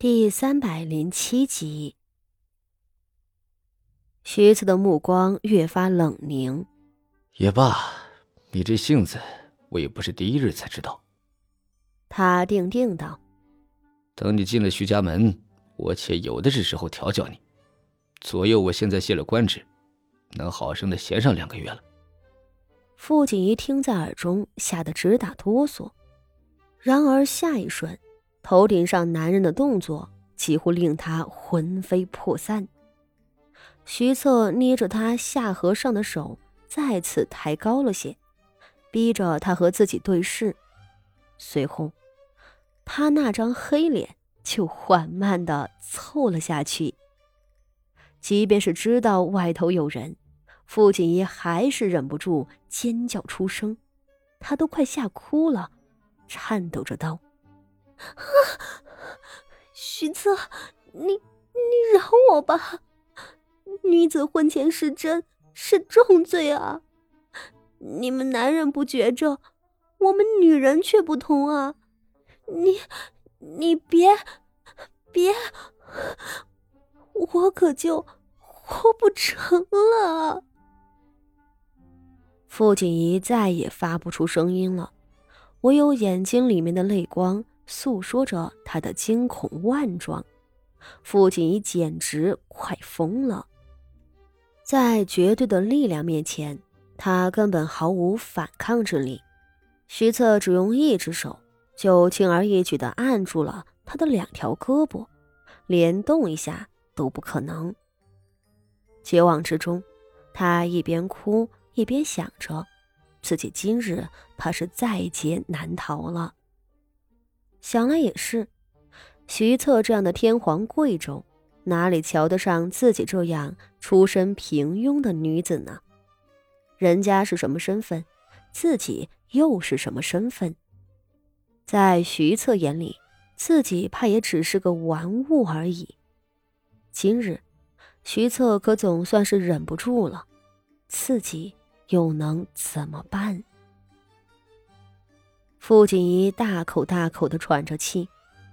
第三百零七集，徐子的目光越发冷凝。也罢，你这性子，我也不是第一日才知道。他定定道：“等你进了徐家门，我且有的是时候调教你。左右，我现在卸了官职，能好生的闲上两个月了。”傅锦仪听在耳中，吓得直打哆嗦。然而下一瞬。头顶上男人的动作几乎令他魂飞魄散。徐策捏着他下颌上的手再次抬高了些，逼着他和自己对视。随后，他那张黑脸就缓慢的凑了下去。即便是知道外头有人，傅锦衣还是忍不住尖叫出声，他都快吓哭了，颤抖着道。啊，徐策，你你饶我吧！女子婚前失贞是重罪啊！你们男人不觉着，我们女人却不同啊！你你别别，我可就活不成了！傅锦仪再也发不出声音了，唯有眼睛里面的泪光。诉说着他的惊恐万状，父亲已简直快疯了。在绝对的力量面前，他根本毫无反抗之力。徐策只用一只手就轻而易举地按住了他的两条胳膊，连动一下都不可能。绝望之中，他一边哭一边想着，自己今日怕是在劫难逃了。想来也是，徐策这样的天皇贵胄，哪里瞧得上自己这样出身平庸的女子呢？人家是什么身份，自己又是什么身份？在徐策眼里，自己怕也只是个玩物而已。今日，徐策可总算是忍不住了，自己又能怎么办？傅锦仪大口大口的喘着气，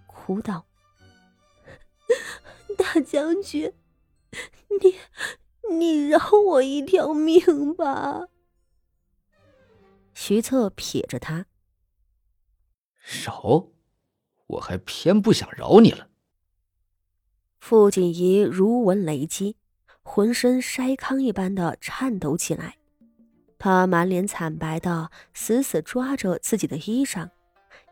哭道：“大将军，你你饶我一条命吧！”徐策瞥着他：“饶？我还偏不想饶你了。”傅锦仪如闻雷击，浑身筛糠一般的颤抖起来。他满脸惨白的，死死抓着自己的衣裳，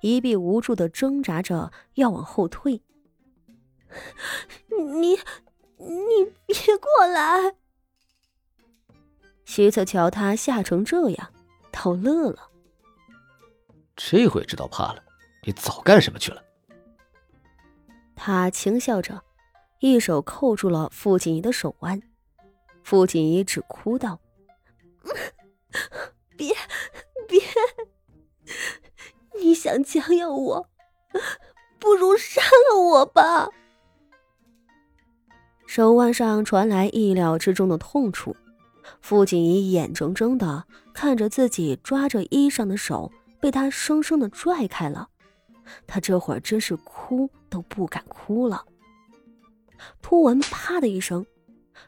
一臂无助的挣扎着要往后退。你，你别过来！徐策瞧他吓成这样，倒乐了。这回知道怕了，你早干什么去了？他轻笑着，一手扣住了傅锦仪的手腕。傅锦仪只哭道。别，别！你想将要我，不如杀了我吧！手腕上传来意料之中的痛楚，傅锦仪眼睁睁的看着自己抓着衣裳的手被他生生的拽开了，他这会儿真是哭都不敢哭了。突闻“啪”的一声。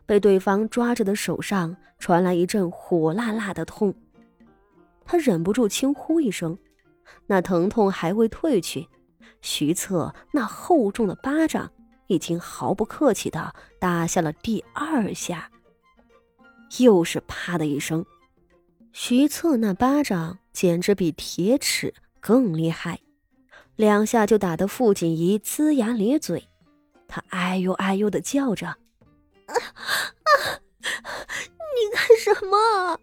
被对方抓着的手上传来一阵火辣辣的痛，他忍不住轻呼一声。那疼痛还未退去，徐策那厚重的巴掌已经毫不客气的打下了第二下。又是啪的一声，徐策那巴掌简直比铁尺更厉害，两下就打得傅锦仪龇牙咧嘴，他哎呦哎呦的叫着。啊啊！你干什么？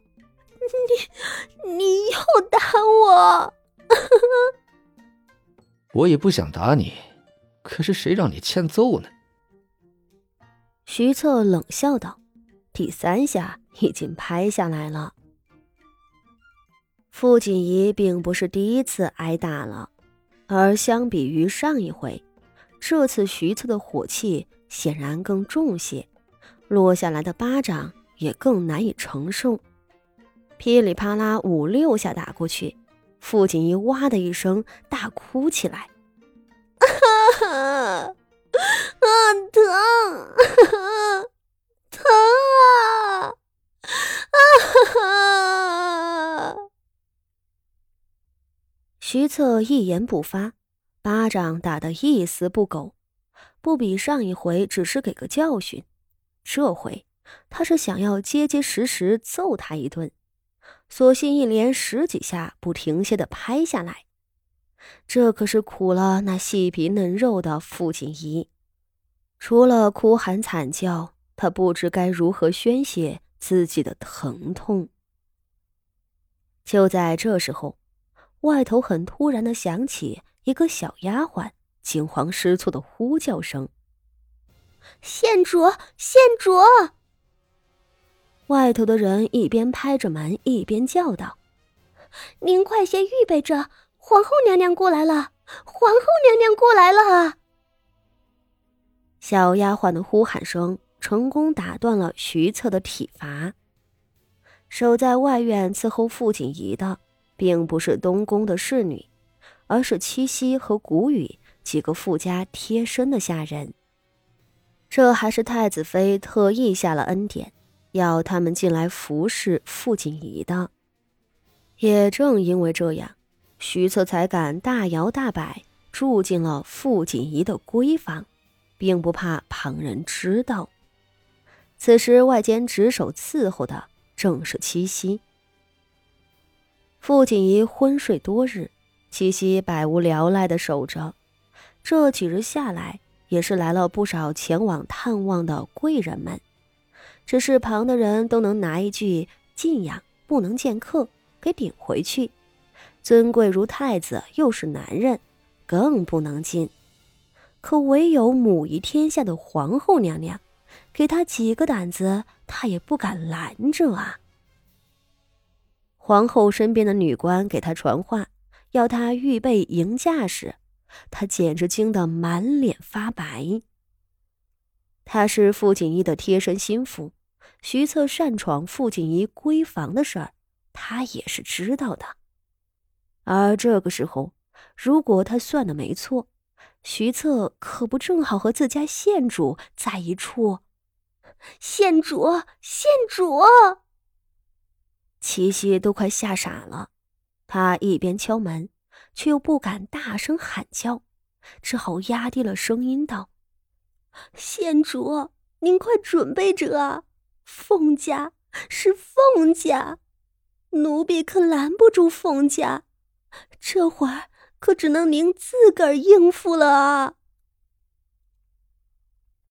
你你又打我！我也不想打你，可是谁让你欠揍呢？徐策冷笑道：“第三下已经拍下来了。”傅锦仪并不是第一次挨打了，而相比于上一回，这次徐策的火气显然更重些。落下来的巴掌也更难以承受，噼里啪啦五六下打过去，傅锦衣哇的一声大哭起来：“ 啊哈，啊疼啊！啊哈！徐策一言不发，巴掌打得一丝不苟，不比上一回只是给个教训，这回他是想要结结实实揍他一顿，索性一连十几下不停歇的拍下来。这可是苦了那细皮嫩肉的傅锦仪，除了哭喊惨叫，他不知该如何宣泄自己的疼痛。就在这时候，外头很突然的响起一个小丫鬟惊慌失措的呼叫声：“县主，县主！”外头的人一边拍着门，一边叫道：“您快些预备着。”皇后娘娘过来了！皇后娘娘过来了！小丫鬟的呼喊声成功打断了徐策的体罚。守在外院伺候傅锦仪的，并不是东宫的侍女，而是七夕和谷雨几个傅家贴身的下人。这还是太子妃特意下了恩典，要他们进来服侍傅锦仪的。也正因为这样。徐策才敢大摇大摆住进了傅锦仪的闺房，并不怕旁人知道。此时外间值守伺候的正是七夕。傅锦仪昏睡多日，七夕百无聊赖的守着。这几日下来，也是来了不少前往探望的贵人们，只是旁的人都能拿一句“敬仰不能见客”给顶回去。尊贵如太子，又是男人，更不能进。可唯有母仪天下的皇后娘娘，给他几个胆子，他也不敢拦着啊。皇后身边的女官给他传话，要他预备迎驾时，他简直惊得满脸发白。他是傅锦衣的贴身心腹，徐策擅闯傅锦衣闺房的事儿，他也是知道的。而这个时候，如果他算的没错，徐策可不正好和自家县主在一处？县主，县主！七夕都快吓傻了，他一边敲门，却又不敢大声喊叫，只好压低了声音道：“县主，您快准备着啊！凤家是凤家，奴婢可拦不住凤家。”这会儿可只能您自个儿应付了啊！